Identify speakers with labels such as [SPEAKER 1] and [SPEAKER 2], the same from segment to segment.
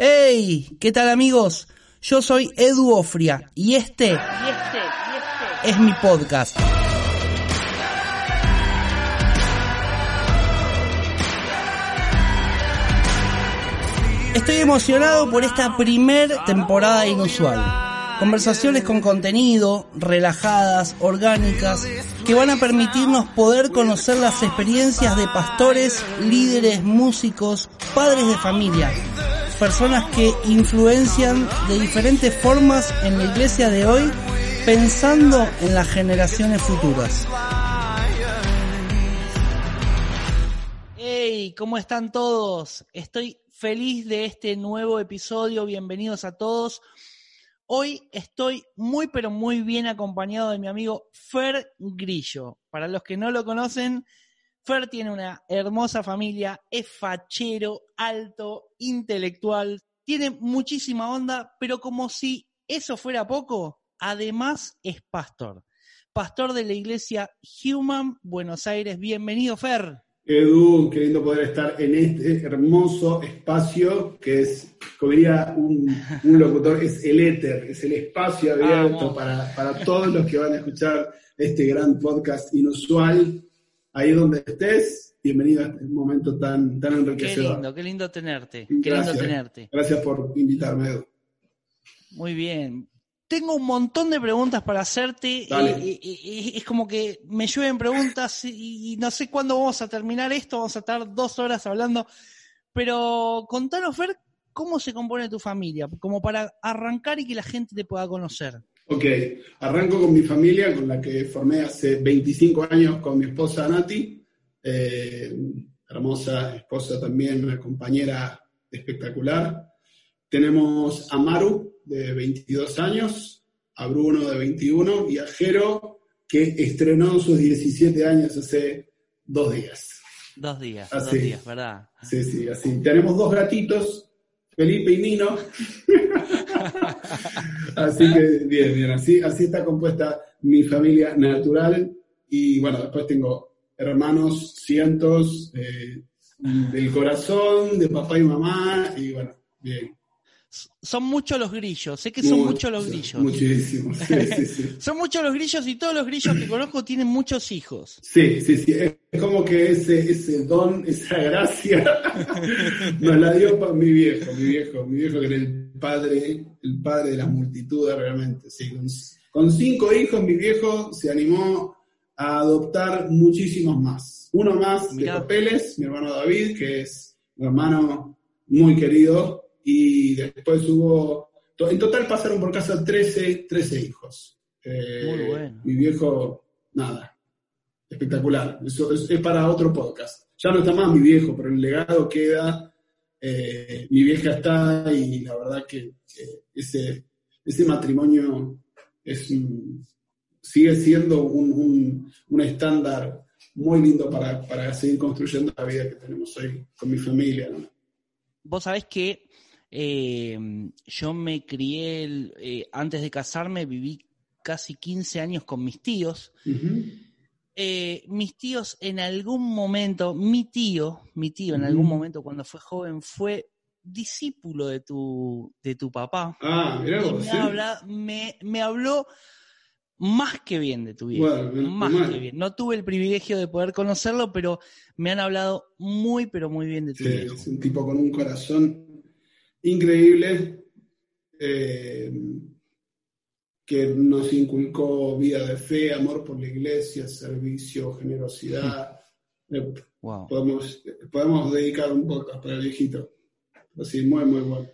[SPEAKER 1] Hey, ¿qué tal amigos? Yo soy Edu Ofria y este, y este, y este es mi podcast. Estoy emocionado por esta primer temporada inusual. Conversaciones con contenido, relajadas, orgánicas, que van a permitirnos poder conocer las experiencias de pastores, líderes, músicos, padres de familia, personas que influencian de diferentes formas en la iglesia de hoy, pensando en las generaciones futuras. Hey, ¿cómo están todos? Estoy feliz de este nuevo episodio. Bienvenidos a todos. Hoy estoy muy pero muy bien acompañado de mi amigo Fer Grillo. Para los que no lo conocen, Fer tiene una hermosa familia, es fachero, alto, intelectual, tiene muchísima onda, pero como si eso fuera poco, además es pastor. Pastor de la iglesia Human Buenos Aires. Bienvenido, Fer.
[SPEAKER 2] Edu, qué lindo poder estar en este hermoso espacio que es, como diría un, locutor, es el éter, es el espacio abierto para, para, todos los que van a escuchar este gran podcast inusual. Ahí donde estés, bienvenido a este momento tan, tan enriquecedor.
[SPEAKER 1] Qué lindo, qué lindo tenerte. Qué lindo tenerte.
[SPEAKER 2] Gracias por invitarme, Edu.
[SPEAKER 1] Muy bien tengo un montón de preguntas para hacerte. Y, es como que me llueven preguntas y, no sé cuándo vamos a terminar esto. Vamos a estar dos horas hablando. Pero contanos, Fer, cómo se compone tu familia, como para arrancar y que la gente te pueda conocer.
[SPEAKER 2] Ok, arranco con mi familia, con la que formé hace 25 años con mi esposa Nati. Eh, hermosa esposa también, una compañera espectacular. Tenemos a Maru, de 22 años, a Bruno, de 21, y a Jero, que estrenó sus 17 años hace dos días.
[SPEAKER 1] Dos días, dos días, ¿verdad?
[SPEAKER 2] Sí, sí, así. Tenemos dos gatitos, Felipe y Nino. así que bien, bien, así, así está compuesta mi familia natural. Y bueno, después tengo hermanos, cientos, eh, del corazón, de papá y mamá, y bueno, bien
[SPEAKER 1] son muchos los grillos, sé que son muchos los grillos.
[SPEAKER 2] Muchísimos,
[SPEAKER 1] son muchos los grillos y todos los grillos que conozco tienen muchos hijos.
[SPEAKER 2] Sí, sí, sí, es como que ese, ese don, esa gracia, nos la dio para mi viejo, mi viejo, mi viejo que era el padre, el padre de las multitudes realmente. Sí, con, cinco hijos mi viejo se animó a adoptar muchísimos más. Uno más de papeles, mi hermano David, que es un hermano muy querido, y después hubo, en total pasaron por casa 13, 13 hijos.
[SPEAKER 1] Eh, Muy bueno.
[SPEAKER 2] Mi viejo, nada, espectacular. Eso es, para otro podcast. Ya no está más mi viejo, pero el legado queda. Eh, mi vieja está y la verdad que, ese, ese matrimonio es sigue siendo un, un, estándar muy lindo para, para, seguir construyendo la vida que tenemos hoy con mi familia.
[SPEAKER 1] Vos sabés que eh, yo me crié, eh, antes de casarme, viví casi 15 años con mis tíos. Eh, mis tíos en algún momento, mi tío, mi tío en algún momento cuando fue joven fue discípulo de tu, de tu papá.
[SPEAKER 2] Ah,
[SPEAKER 1] me, me, habló más que bien de tu viejo. más que bien. No tuve el privilegio de poder conocerlo, pero me han hablado muy, pero muy bien de tu viejo.
[SPEAKER 2] Es un tipo con un corazón increíble eh, que nos inculcó vida de fe, amor por la iglesia, servicio, generosidad. Eh, podemos, podemos dedicar un podcast para el viejito. Así, muy, muy bueno.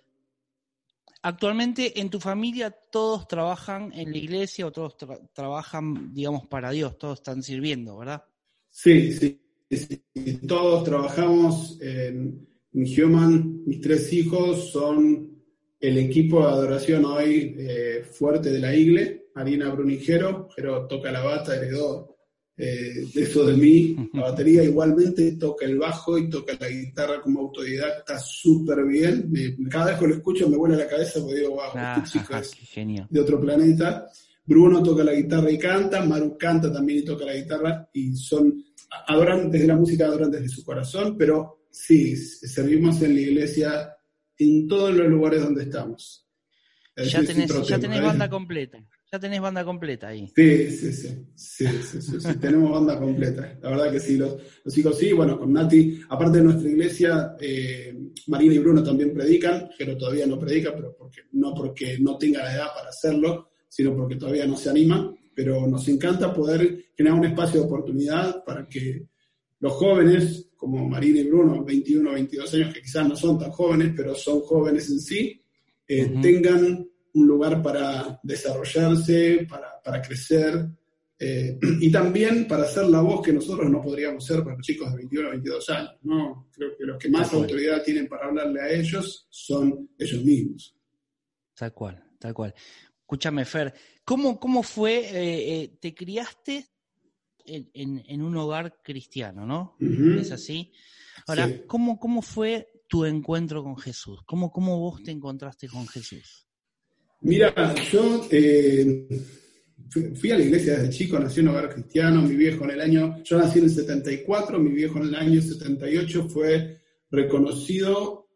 [SPEAKER 1] Actualmente en tu familia todos trabajan en la iglesia o todos trabajan, digamos, para Dios, todos están sirviendo, ¿verdad?
[SPEAKER 2] Sí, sí, sí. todos trabajamos en, Human, mis tres hijos son el equipo de adoración hoy eh, fuerte de la Igle, Marina Brunigero, pero toca la bata, heredó eh, eso de mí, la batería igualmente, toca el bajo y toca la guitarra como autodidacta súper bien. cada vez que lo escucho me vuela la cabeza porque digo, wow, este ah, chico es de otro planeta. Bruno toca la guitarra y canta, Maru canta también y toca la guitarra y son adorantes de la música, adorantes de su corazón, pero sí, servimos en la iglesia en todos los lugares donde estamos.
[SPEAKER 1] ya tenés, ya tenés banda completa. Ya tenés banda completa ahí.
[SPEAKER 2] Sí, sí, sí. Sí, sí, sí, tenemos banda completa. La verdad que sí. Los, los hijos sí, bueno, con Nati, aparte de nuestra iglesia, eh, Marina y Bruno también predican, pero todavía no predica, pero porque, no porque no tenga la edad para hacerlo, sino porque todavía no se anima. Pero nos encanta poder generar un espacio de oportunidad para que los jóvenes, como Marina y Bruno, 21 o 22 años, que quizás no son tan jóvenes, pero son jóvenes en sí, eh, tengan un lugar para desarrollarse, para, crecer eh, y también para ser la voz que nosotros no podríamos ser para los chicos de 21 o 22 años. ¿no? Creo que los que más autoridad tienen para hablarle a ellos son ellos mismos.
[SPEAKER 1] Tal cual, tal cual. Escúchame, Fer, ¿cómo, cómo fue, eh, eh, te criaste en, un hogar cristiano, ¿no? Es así. Ahora, ¿cómo, ¿cómo fue tu encuentro con Jesús? ¿Cómo, ¿Cómo vos te encontraste con Jesús?
[SPEAKER 2] Mira, yo eh, fui, a la iglesia desde chico, nací en un hogar cristiano, mi viejo en el año, yo nací en el 74, mi viejo en el año 78 fue reconocido,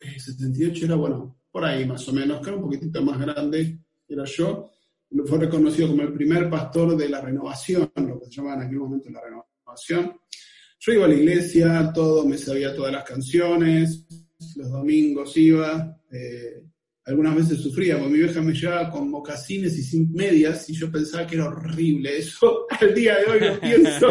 [SPEAKER 2] 78 eh, era, bueno, por ahí más o menos, que era un poquitito más grande, era yo, fue reconocido como el primer pastor de la renovación, lo que se llamaba en aquel momento la renovación. Yo iba a la iglesia, todo, me sabía todas las canciones, los domingos iba, eh, algunas veces sufría, porque mi vieja me llevaba con mocasines y sin medias, y yo pensaba que era horrible eso. Al día de hoy lo pienso.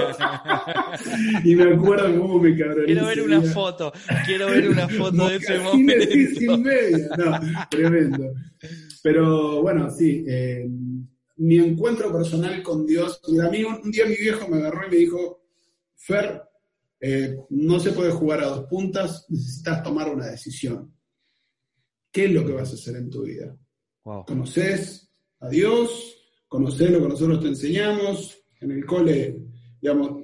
[SPEAKER 2] y me acuerdo cómo me cabroné.
[SPEAKER 1] Quiero ver una foto, quiero ver una foto de ese momento.
[SPEAKER 2] Y sin medias, no, tremendo. Pero bueno, sí, eh, mi encuentro personal con Dios, a mí un, día mi viejo me agarró y me dijo, Fer, eh, no se puede jugar a dos puntas, necesitas tomar una decisión. ¿Qué es lo que vas a hacer en tu vida? ¿Conoces a Dios? ¿Conoces lo que nosotros te enseñamos? En el cole, digamos,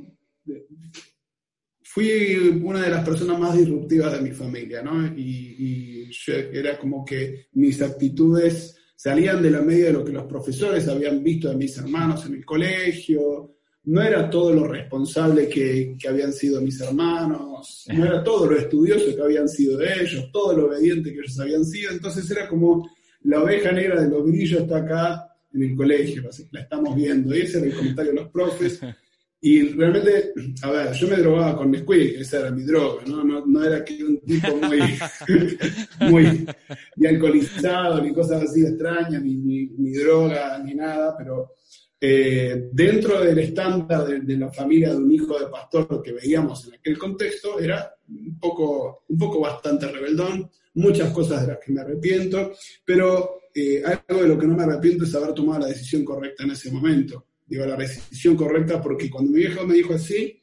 [SPEAKER 2] fui una de las personas más disruptivas de mi familia, ¿no? Y, era como que mis actitudes salían de la media de lo que los profesores habían visto de mis hermanos en el colegio, no era todo lo responsable que, habían sido mis hermanos, no era todo lo estudioso que habían sido ellos, todo lo obediente que ellos habían sido, entonces era como la oveja negra de los grillos está acá en el colegio, la estamos viendo, y ese era el comentario de los profes. Y realmente, a ver, yo me drogaba con Nesquik, esa era mi droga, ¿no? No, era que un tipo muy, muy ni alcoholizado, ni cosas así extrañas, ni, ni droga, ni nada, pero eh, dentro del estándar de, la familia de un hijo de pastor que veíamos en aquel contexto, era un poco, un poco bastante rebeldón, muchas cosas de las que me arrepiento, pero eh, algo de lo que no me arrepiento es haber tomado la decisión correcta en ese momento. Digo, la decisión correcta porque cuando mi viejo me dijo así,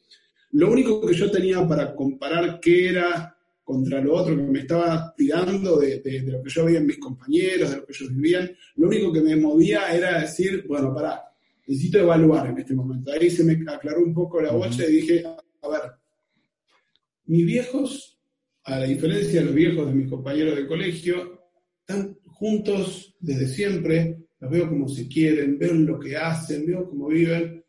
[SPEAKER 2] lo único que yo tenía para comparar qué era contra lo otro que me estaba tirando de, de, lo que yo veía en mis compañeros, de lo que ellos vivían, lo único que me movía era decir, bueno, pará, necesito evaluar en este momento. Ahí se me aclaró un poco la bocha y dije, a ver, mis viejos, a la diferencia de los viejos de mis compañeros de colegio, están juntos desde siempre, los veo como se quieren, veo lo que hacen, veo cómo viven.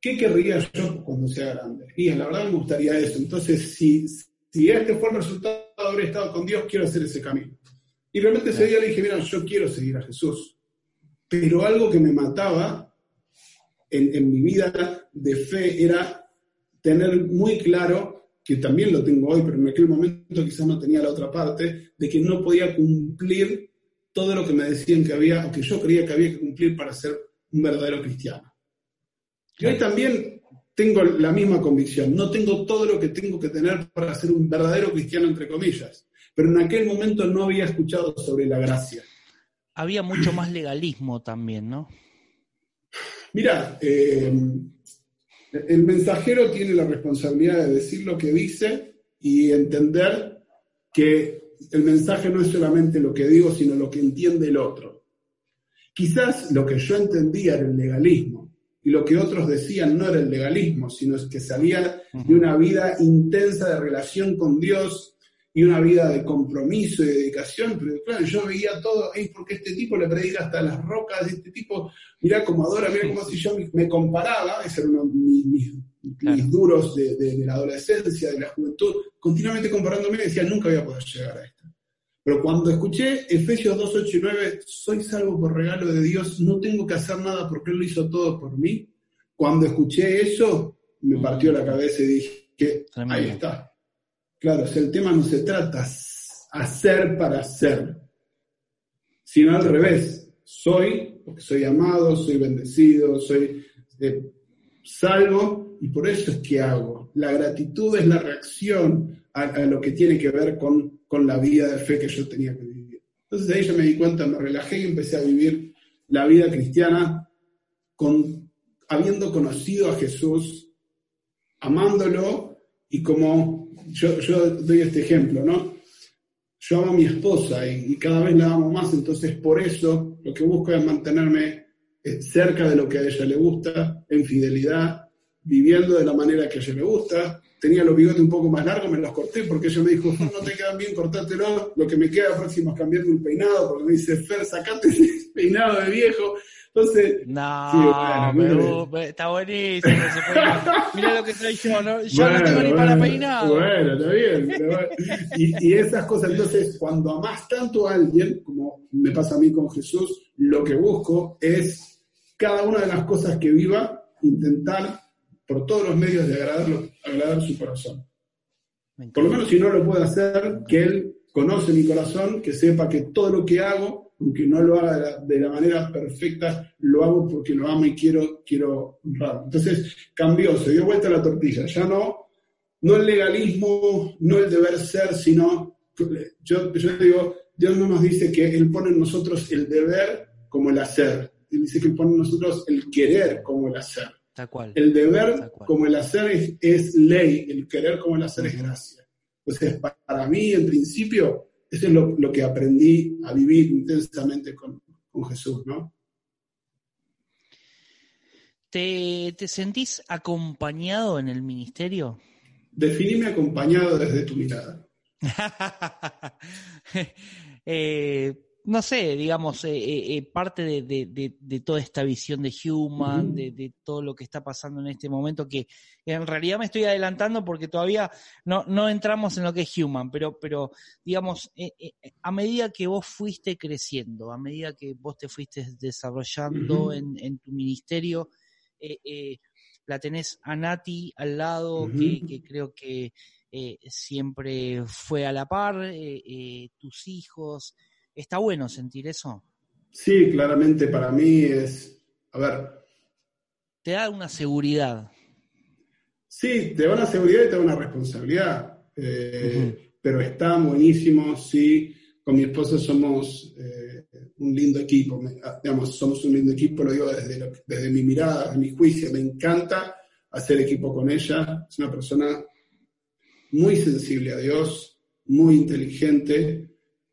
[SPEAKER 2] ¿Qué querría yo cuando sea grande? Y la verdad me gustaría eso. Entonces, si, si este fue el resultado de haber estado con Dios, quiero hacer ese camino. Y realmente ese día le dije, mira, yo quiero seguir a Jesús. Pero algo que me mataba en, mi vida de fe era tener muy claro, que también lo tengo hoy, pero en aquel momento quizás no tenía la otra parte, de que no podía cumplir todo lo que me decían que había, o que yo creía que había que cumplir para ser un verdadero cristiano. Y hoy también tengo la misma convicción, no tengo todo lo que tengo que tener para ser un verdadero cristiano, entre comillas, pero en aquel momento no había escuchado sobre la gracia.
[SPEAKER 1] Había mucho más legalismo también, ¿no?
[SPEAKER 2] Mira, eh, el mensajero tiene la responsabilidad de decir lo que dice y entender que el mensaje no es solamente lo que digo, sino lo que entiende el otro. Quizás lo que yo entendía era el legalismo y lo que otros decían no era el legalismo, sino que salía de una vida intensa de relación con Dios y una vida de compromiso y dedicación, pero claro, yo veía todo, hey, porque este tipo le predica hasta las rocas, este tipo, mira cómo adora, mira cómo si yo me comparaba, esos eran mis, mis, duros de, de, la adolescencia, de la juventud, continuamente comparándome, decía, nunca voy a poder llegar a esto. Pero cuando escuché Efesios 2, 8 y 9, soy salvo por regalo de Dios, no tengo que hacer nada porque Él lo hizo todo por mí. Cuando escuché eso, me partió la cabeza y dije, ahí está. Claro, el tema no se trata hacer para hacer, sino al revés. Soy, porque soy amado, soy bendecido, soy eh, salvo y por eso es que hago. La gratitud es la reacción a, lo que tiene que ver con, con, la vida de fe que yo tenía que vivir. Entonces ahí yo me di cuenta, me relajé y empecé a vivir la vida cristiana con, habiendo conocido a Jesús, amándolo y como yo, doy este ejemplo, ¿no? Yo amo a mi esposa y, cada vez la amo más, entonces por eso lo que busco es mantenerme eh, cerca de lo que a ella le gusta, en fidelidad, viviendo de la manera que a ella le gusta. Tenía los bigotes un poco más largos, me los corté porque ella me dijo, no te quedan bien, cortátelo. Lo que me queda próximo es cambiarme un peinado, porque me dice, Fer, sacate ese peinado de viejo. Entonces,
[SPEAKER 1] no, pero, está buenísimo. Mira lo que soy yo, ¿no? yo no tengo ni para peinar.
[SPEAKER 2] Bueno, está bien. y, y, esas cosas, entonces, cuando amas tanto a alguien, como me pasa a mí con Jesús, lo que busco es cada una de las cosas que viva, intentar por todos los medios de agradarlo, agradar su corazón. Por lo menos si no lo puedo hacer, que Él conoce mi corazón, que sepa que todo lo que hago aunque no lo haga de la, manera perfecta, lo hago porque lo amo y quiero, quiero honrar. Entonces cambió, se dio vuelta la tortilla. Ya no, no el legalismo, no el deber ser, sino, yo, yo digo, Dios no nos dice que Él pone en nosotros el deber como el hacer. Él dice que pone en nosotros el querer como el hacer.
[SPEAKER 1] cual.
[SPEAKER 2] El deber como el hacer es, ley, el querer como el hacer es gracia. Entonces, para mí, en principio, eso es lo, que aprendí a vivir intensamente con, Jesús, ¿no?
[SPEAKER 1] ¿Te, sentís acompañado en el ministerio?
[SPEAKER 2] Definime acompañado desde tu mirada.
[SPEAKER 1] eh, no sé, digamos, eh, eh, eh, parte de, toda esta visión de Human, de, todo lo que está pasando en este momento, que en realidad me estoy adelantando porque todavía no, no entramos en lo que es Human, pero, pero digamos, a medida que vos fuiste creciendo, a medida que vos te fuiste desarrollando en, tu ministerio, la tenés a Nati al lado, que, creo que siempre fue a la par, tus hijos ¿Está bueno sentir eso?
[SPEAKER 2] Sí, claramente para mí es, a ver.
[SPEAKER 1] Te da una seguridad.
[SPEAKER 2] Sí, te da una seguridad y te da una responsabilidad. Eh, pero está buenísimo, sí. Con mi esposa somos eh, un lindo equipo, ah, digamos, somos un lindo equipo, lo digo desde, desde mi mirada, desde mi juicio. Me encanta hacer equipo con ella. Es una persona muy sensible a Dios, muy inteligente,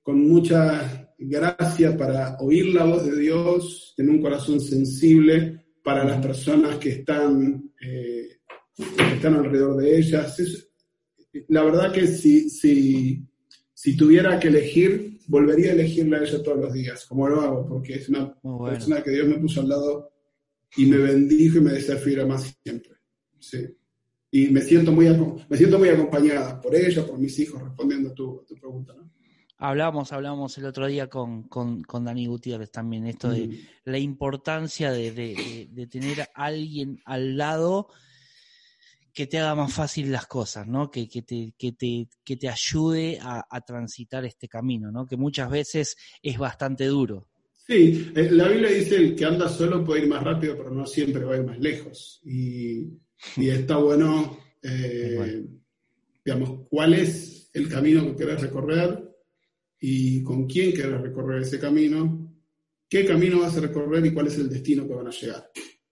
[SPEAKER 2] con mucha gracia para oír la voz de Dios, tener un corazón sensible para las personas que están, eh, están alrededor de ellas. la verdad que si, si, si, tuviera que elegir, volvería a elegirla a ella todos los días, como lo hago, porque es una persona que Dios me puso al lado y me bendijo y me desafió más siempre. Y me siento, muy, me siento muy acompañada por ella, por mis hijos, respondiendo a tu, a tu pregunta. ¿no?
[SPEAKER 1] Hablamos, hablamos el otro día con, con, Dani Gutiérrez también, esto de mm. la importancia de, tener a alguien al lado que te haga más fácil las cosas, ¿no? Que, que, te, que, te, que te ayude a, transitar este camino, ¿no? Que muchas veces es bastante duro.
[SPEAKER 2] Sí, eh, la Biblia dice el que anda solo puede ir más rápido, pero no siempre va a ir más lejos. Y, está bueno, eh, digamos, cuál es el camino que quieres recorrer y con quién quieres recorrer ese camino, qué camino vas a recorrer y cuál es el destino que van a llegar.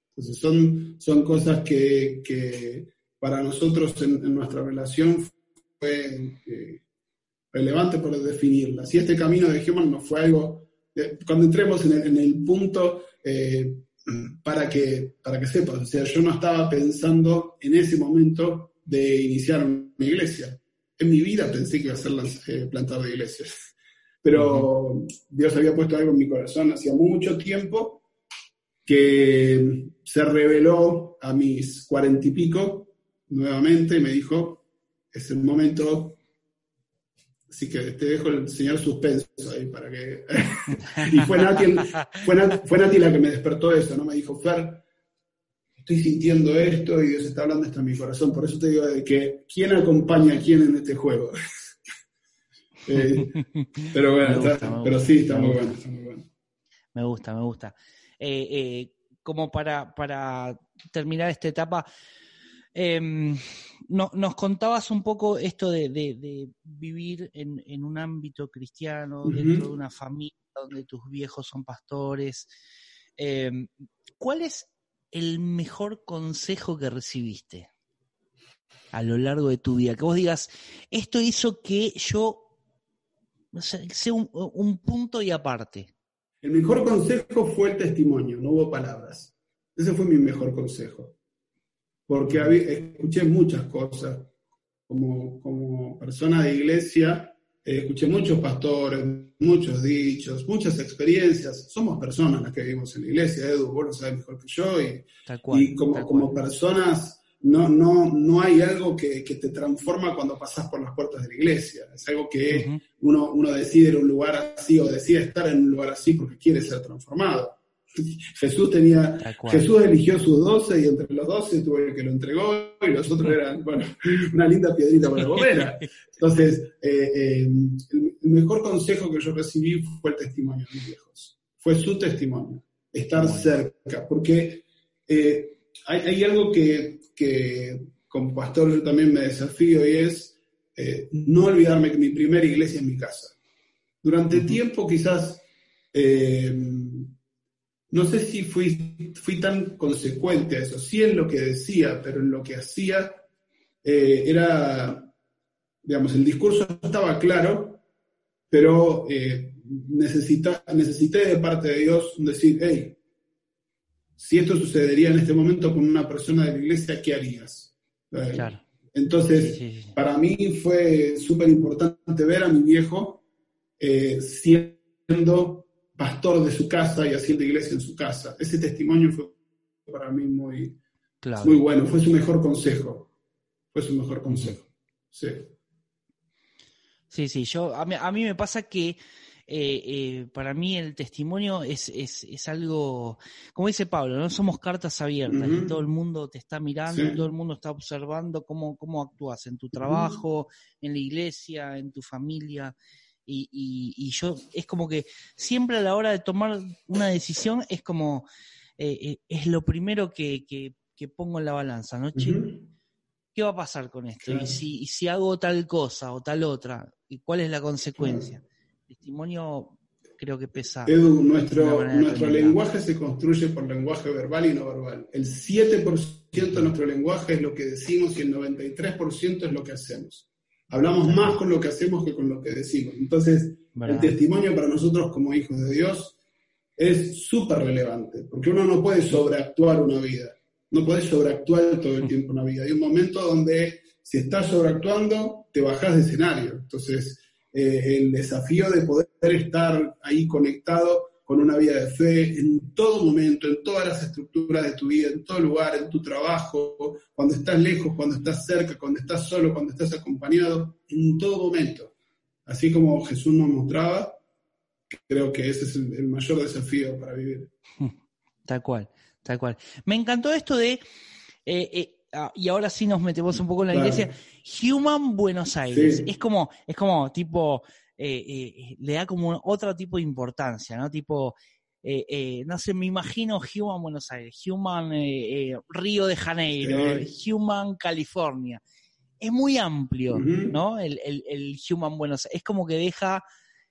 [SPEAKER 2] Entonces son, son cosas que, que para nosotros en, nuestra relación fue eh, relevante por definirlas. Y este camino de Human no fue algo, cuando entremos en el, en el punto, eh, para, que, para que sepas, o sea, yo no estaba pensando en ese momento de iniciar mi iglesia. En mi vida pensé que iba a ser eh, plantar de iglesias pero Dios había puesto algo en mi corazón hacía mucho tiempo que se reveló a mis cuarenta y pico nuevamente y me dijo, es el momento, Así que te dejo el señor suspenso ahí para que... y fue Nati, fue, Nati, la que me despertó eso, ¿no? Me dijo, Fer, estoy sintiendo esto y Dios está hablando esto en mi corazón. Por eso te digo de que quién acompaña a quién en este juego. Eh, pero bueno, pero sí, está muy, bueno, está muy bueno.
[SPEAKER 1] Me gusta, me gusta. Eh, eh, como para, para terminar esta etapa, em, nos contabas un poco esto de, vivir en, un ámbito cristiano, dentro de una familia donde tus viejos son pastores. Em, ¿Cuál es el mejor consejo que recibiste a lo largo de tu vida? Que vos digas, esto hizo que yo sea un punto y aparte.
[SPEAKER 2] El mejor consejo fue el testimonio, no hubo palabras. Ese fue mi mejor consejo. Porque escuché muchas cosas. Como, como persona de iglesia, eh, escuché muchos pastores, muchos dichos, muchas experiencias. Somos personas las que vivimos en la iglesia, Edu, vos lo sabes mejor que yo. Y, y como, como personas no, no, no hay algo que, te transforma cuando pasas por las puertas de la iglesia. Es algo que uno, uno decide en un lugar así o decide estar en un lugar así porque quiere ser transformado. Jesús tenía, Jesús eligió sus doce y entre los doce tuvo el que lo entregó y los otros eran, bueno, una linda piedrita para la Entonces, eh, eh, el, mejor consejo que yo recibí fue el testimonio de mis viejos. Fue su testimonio, estar cerca, porque eh, hay, hay, algo que, que como pastor yo también me desafío y es no olvidarme que mi primera iglesia es mi casa. Durante tiempo quizás no sé si fui, fui tan consecuente a eso, sí en lo que decía, pero en lo que hacía eh, era, digamos, el discurso estaba claro, pero eh, necesité de parte de Dios decir, hey, si esto sucedería en este momento con una persona de la iglesia, ¿qué harías? Eh, entonces, para mí fue súper importante ver a mi viejo siendo pastor de su casa y haciendo iglesia en su casa. Ese testimonio fue para mí muy, muy bueno, fue su mejor consejo. Fue su mejor consejo. Sí.
[SPEAKER 1] Sí, sí, yo, a mí, me pasa que eh, eh, para mí el testimonio es, es, algo, como dice Pablo, no somos cartas abiertas, y todo el mundo te está mirando, y todo el mundo está observando cómo, cómo actúas en tu trabajo, en la iglesia, en tu familia. Y, yo es como que siempre a la hora de tomar una decisión es como, eh, eh, es lo primero que, pongo en la balanza, ¿no? ¿Qué va a pasar con esto? Y, si, si hago tal cosa o tal otra, ¿y cuál es la consecuencia? Testimonio creo que pesa.
[SPEAKER 2] Edu, nuestro, nuestro lenguaje se construye por lenguaje verbal y no verbal. El 7% de nuestro lenguaje es lo que decimos y el 93% es lo que hacemos. Hablamos más con lo que hacemos que con lo que decimos. Entonces, el testimonio para nosotros como hijos de Dios es súper relevante, porque uno no puede sobreactuar una vida, no puede sobreactuar todo el tiempo una vida. Hay un momento donde si estás sobreactuando, te bajas de escenario. Entonces, eh, el desafío de poder estar ahí conectado con una vida de fe en todo momento, en todas las estructuras de tu vida, en todo lugar, en tu trabajo, cuando estás lejos, cuando estás cerca, cuando estás solo, cuando estás acompañado, en todo momento. Así como Jesús nos mostraba, creo que ese es el, mayor desafío para vivir.
[SPEAKER 1] Tal cual, tal cual. Me encantó esto de, eh, eh, ah, y ahora sí nos metemos un poco en la iglesia, Human Buenos Aires. Es como, es como tipo eh, eh, le da como otro tipo de importancia, ¿no? Tipo, eh, no sé, me imagino Human Buenos Aires, Human Río de Janeiro, Human California. Es muy amplio, ¿no? El, el, Human Buenos Aires. Es como que deja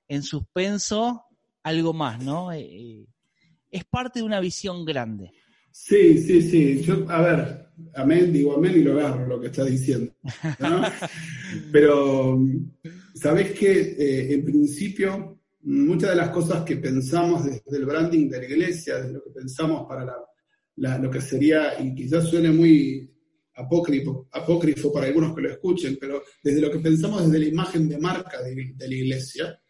[SPEAKER 1] en suspenso algo más, ¿no? es parte de una visión grande.
[SPEAKER 2] Sí, sí, sí. Yo, a ver, amén, digo amén y lo agarro lo que estás diciendo. Pero, ¿sabés que eh, en principio, muchas de las cosas que pensamos desde el branding de la iglesia, desde lo que pensamos para la, lo que sería, y quizás suene muy apócrifo, apócrifo para algunos que lo escuchen, pero desde lo que pensamos desde la imagen de marca de la iglesia,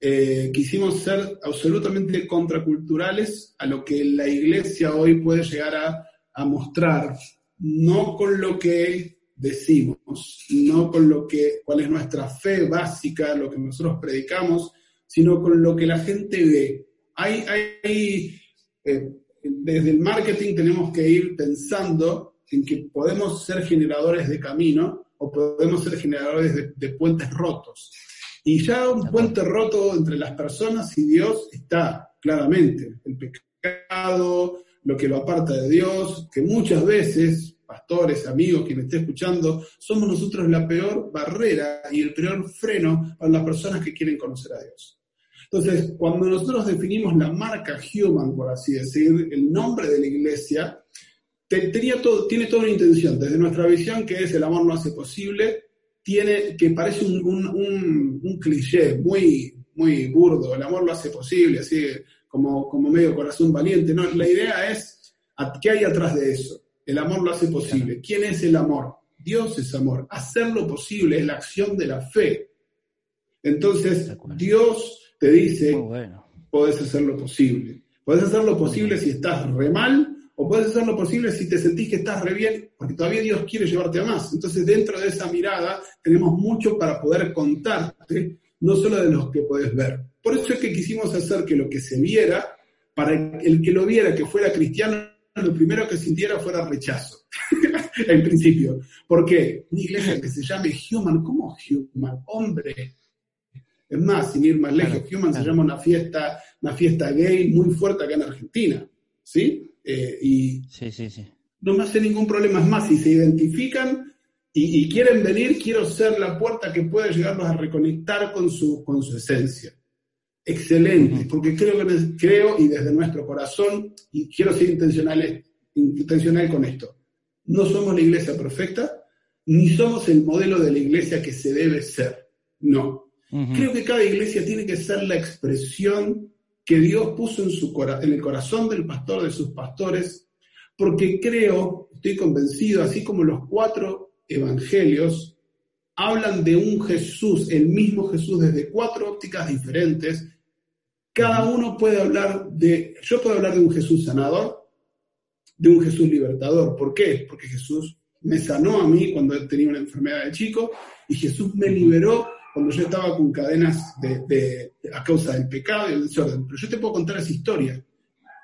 [SPEAKER 2] eh, quisimos ser absolutamente contraculturales a lo que la iglesia hoy puede llegar a, mostrar, no con lo que decimos, no con lo que, cuál es nuestra fe básica, lo que nosotros predicamos, sino con lo que la gente ve. Hay, hay eh, desde el marketing tenemos que ir pensando en que podemos ser generadores de camino o podemos ser generadores de, puentes rotos. Y ya un puente roto entre las personas y Dios está claramente. El pecado, lo que lo aparta de Dios, que muchas veces, pastores, amigos, quien esté escuchando, somos nosotros la peor barrera y el peor freno para las personas que quieren conocer a Dios. Entonces, cuando nosotros definimos la marca Human, por así decir, el nombre de la iglesia, todo, tiene toda una intención. Desde nuestra visión, que es el amor no hace posible, tiene, que parece un, cliché muy, muy burdo, el amor lo hace posible, así como, como medio corazón valiente. No, la idea es, ¿qué hay atrás de eso? El amor lo hace posible. ¿Quién es el amor? Dios es amor. Hacerlo posible es la acción de la fe. Entonces, Dios te dice, bueno. podés hacer lo posible. Podés hacer lo posible si estás re mal o puedes hacer lo posible si te sentís que estás re bien, porque todavía Dios quiere llevarte a más. Entonces, dentro de esa mirada, tenemos mucho para poder contarte, no solo de los que podés ver. Por eso es que quisimos hacer que lo que se viera, para el que lo viera, que fuera cristiano, lo primero que sintiera fuera rechazo, en principio. ¿Por qué? Una iglesia que se llame Human, ¿cómo Human? Hombre, es más, sin ir más lejos, Human se llama una fiesta, una fiesta gay muy fuerte acá en Argentina, ¿sí? Eh, y
[SPEAKER 1] sí, sí, sí.
[SPEAKER 2] no me hace ningún problema. Es más, si se identifican y, quieren venir, quiero ser la puerta que puede llegarlos a reconectar con su, con su esencia. Excelente, porque creo, que, creo y desde nuestro corazón, y quiero ser intencional, intencional con esto, no somos la iglesia perfecta, ni somos el modelo de la iglesia que se debe ser. No, Creo que cada iglesia tiene que ser la expresión que Dios puso en, su en el corazón del pastor, de sus pastores, porque creo, estoy convencido, así como los cuatro evangelios hablan de un Jesús, el mismo Jesús, desde cuatro ópticas diferentes, cada uno puede hablar de, yo puedo hablar de un Jesús sanador, de un Jesús libertador. ¿Por qué? Porque Jesús me sanó a mí cuando tenía una enfermedad de chico y Jesús me liberó cuando yo estaba con cadenas de, a causa del pecado y el desorden. Pero yo te puedo contar esa historia.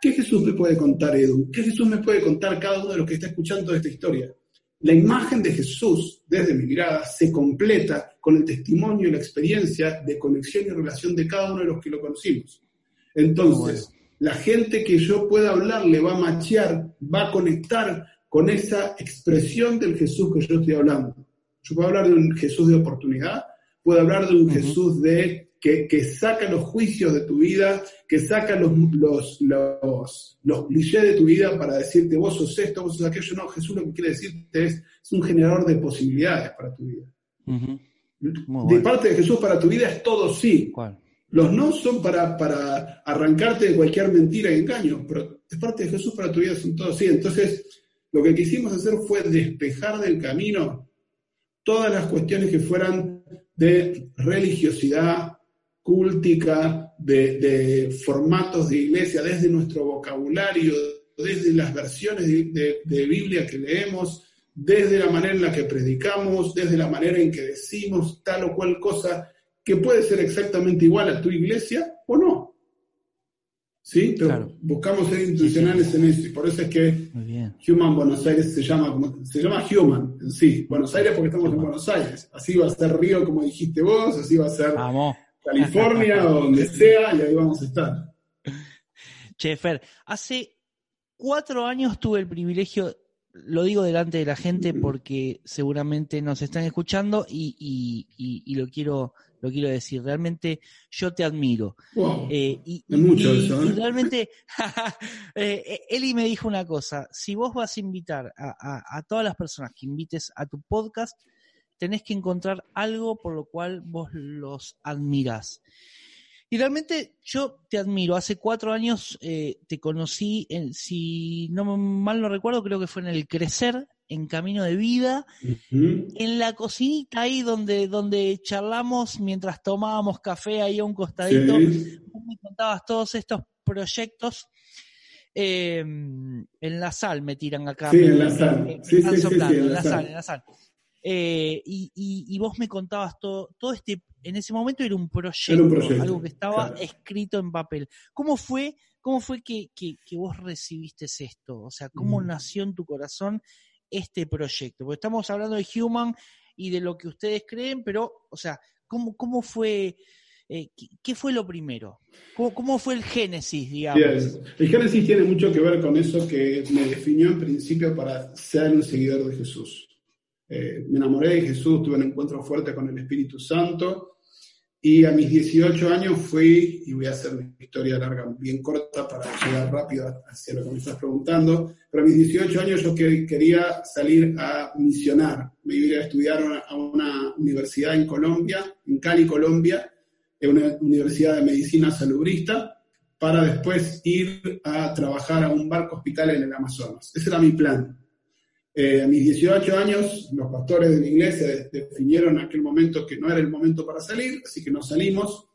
[SPEAKER 2] ¿Qué Jesús me puede contar, Edu? ¿Qué Jesús me puede contar cada uno de los que está escuchando esta historia? La imagen de Jesús, desde mi mirada, se completa con el testimonio y la experiencia de conexión y relación de cada uno de los que lo conocimos. Entonces, la gente que yo pueda hablar le va a machear, va a conectar con esa expresión del Jesús que yo estoy hablando. Yo puedo hablar de un Jesús de oportunidad, puedo hablar de un Jesús de, que, que, saca los juicios de tu vida, que saca los, los, los, los clichés de tu vida para decirte vos sos esto, vos sos aquello. No, Jesús lo que quiere decirte es, es un generador de posibilidades para tu vida. De parte de Jesús para tu vida es todo sí. Los no son para, para arrancarte de cualquier mentira y engaño, pero de parte de Jesús para tu vida son todo sí. Entonces, lo que quisimos hacer fue despejar del camino todas las cuestiones que fueran de religiosidad cúltica, de, formatos de iglesia, desde nuestro vocabulario, desde las versiones de, de, Biblia que leemos, desde la manera en la que predicamos, desde la manera en que decimos tal o cual cosa que puede ser exactamente igual a tu iglesia o no. ¿Sí? Pero buscamos ser intencionales en eso y por eso es que Human Buenos Aires se llama, se llama Human en sí, Buenos Aires porque estamos en Buenos Aires, así va a ser Río como dijiste vos, así va a ser California o donde sea y ahí vamos a estar.
[SPEAKER 1] Chefer, hace cuatro años tuve el privilegio, lo digo delante de la gente porque seguramente nos están escuchando y, y lo quiero lo quiero decir. Realmente yo te admiro.
[SPEAKER 2] Eh, y, mucho eso, ¿eh?
[SPEAKER 1] realmente, eh, Eli me dijo una cosa, si vos vas a invitar a, todas las personas que invites a tu podcast, tenés que encontrar algo por lo cual vos los admirás. Y realmente yo te admiro. Hace cuatro años te conocí, en, si no mal no recuerdo, creo que fue en el Crecer, en Camino de Vida, en la cocinita ahí donde, donde charlamos mientras tomábamos café ahí a un costadito, me contabas todos estos proyectos. Em, en la sal me tiran acá.
[SPEAKER 2] Sí, en la sal. Sí, sí,
[SPEAKER 1] en la sal, en la sal. Eh, y, vos me contabas todo, todo este, en ese momento era un proyecto, algo que estaba escrito en papel. ¿Cómo fue, cómo fue que, vos recibiste esto? O sea, ¿cómo mm. nació en tu corazón este proyecto? Porque estamos hablando de Human y de lo que ustedes creen, pero, o sea, ¿cómo, cómo fue eh, ¿qué, fue lo primero? ¿Cómo, fue el génesis, digamos?
[SPEAKER 2] El génesis tiene mucho que ver con eso que me definió en principio para ser un seguidor de Jesús. Eh, me enamoré de Jesús, tuve un encuentro fuerte con el Espíritu Santo y a mis 18 años fui, y voy a hacer una historia larga, bien corta para llegar rápido hacia lo que me estás preguntando, pero a mis 18 años yo quería salir a misionar. Me iba a estudiar a una universidad en Colombia, en Cali, Colombia, una universidad de medicina salubrista, para después ir a trabajar a un barco hospital en el Amazonas. Ese era mi plan. Eh, a mis 18 años, los pastores de la iglesia definieron en aquel momento que no era el momento para salir, así que no salimos.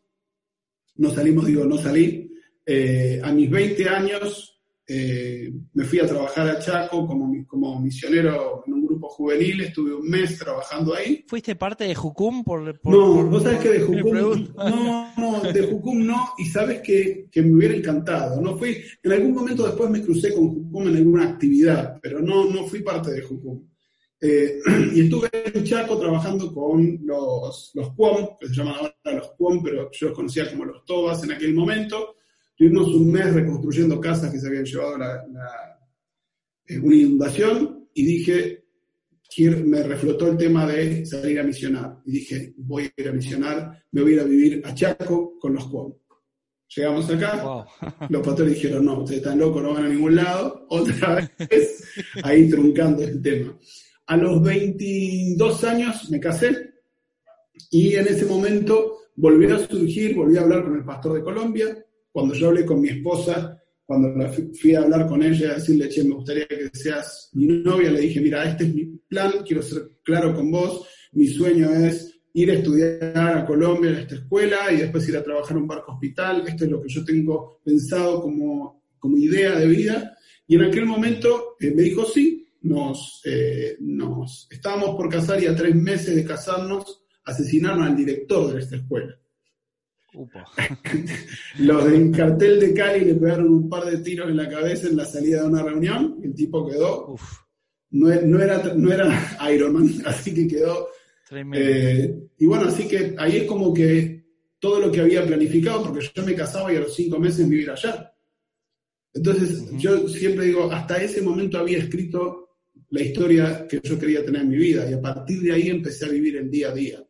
[SPEAKER 2] No salimos, digo, no salí. Eh, a mis 20 años eh, me fui a trabajar a Chaco como, como misionero en un grupo juvenil, estuve un mes trabajando ahí.
[SPEAKER 1] ¿Fuiste parte de Jucum? Por,
[SPEAKER 2] no, vos sabés que de Jucum no, no, de Jucum no, y sabes que, que, me hubiera encantado. No fui, en algún momento después me crucé con Jucum en alguna actividad, pero no, no fui parte de Jucum. Eh, y estuve en Chaco trabajando con los, los que se llaman ahora los Cuom, pero yo los conocía como los Tobas en aquel momento Tuvimos un mes reconstruyendo casas que se habían llevado la, eh, una inundación y dije, me reflotó el tema de salir a misionar. Y dije, voy a ir a misionar, me voy a ir a vivir a Chaco con los Cuom. Llegamos acá, los pastores dijeron, no, ustedes están locos, no van a ningún lado. Otra vez, ahí truncando el tema. A los 22 años me casé y en ese momento volví a surgir, volví a hablar con el pastor de Colombia, cuando yo hablé con mi esposa, cuando fui a hablar con ella, a decirle, che, me gustaría que seas mi novia, le dije, mira, este es mi plan, quiero ser claro con vos, mi sueño es ir a estudiar a Colombia en esta escuela y después ir a trabajar en un barco hospital, esto es lo que yo tengo pensado como, como idea de vida. Y en aquel momento eh, me dijo sí, nos, eh, nos estábamos por casar y a tres meses de casarnos asesinaron al director de esta escuela. Los del cartel de Cali le pegaron un par de tiros en la cabeza en la salida de una reunión. El tipo quedó. No, era, no era Iron Man, así que quedó. Eh, y bueno, así que ahí es como que todo lo que había planificado, porque yo me casaba y a los cinco meses vivir allá. Entonces, yo siempre digo, hasta ese momento había escrito la historia que yo quería tener en mi vida y a partir de ahí empecé a vivir el día a día.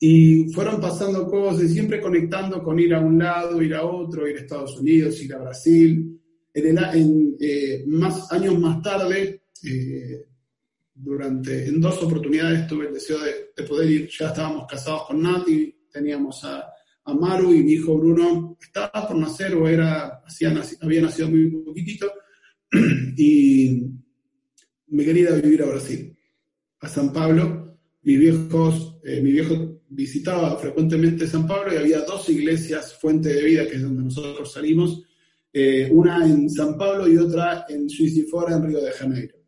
[SPEAKER 2] Y fueron pasando cosas, siempre conectando con ir a un lado, ir a otro, ir a Estados Unidos, ir a Brasil. En, en eh, más años más tarde, eh, durante, en dos oportunidades tuve el deseo de, poder ir, ya estábamos casados con Nati, teníamos a, a, Maru y mi hijo Bruno estaba por nacer o era, había nacido muy poquitito, y me quería a vivir a Brasil, a San Pablo. Mis viejos, eh, mi viejo visitaba frecuentemente San Pablo y había dos iglesias, Fuente de Vida, que es donde nosotros salimos, eh, una en San Pablo y otra en Suicifora, en Río de Janeiro.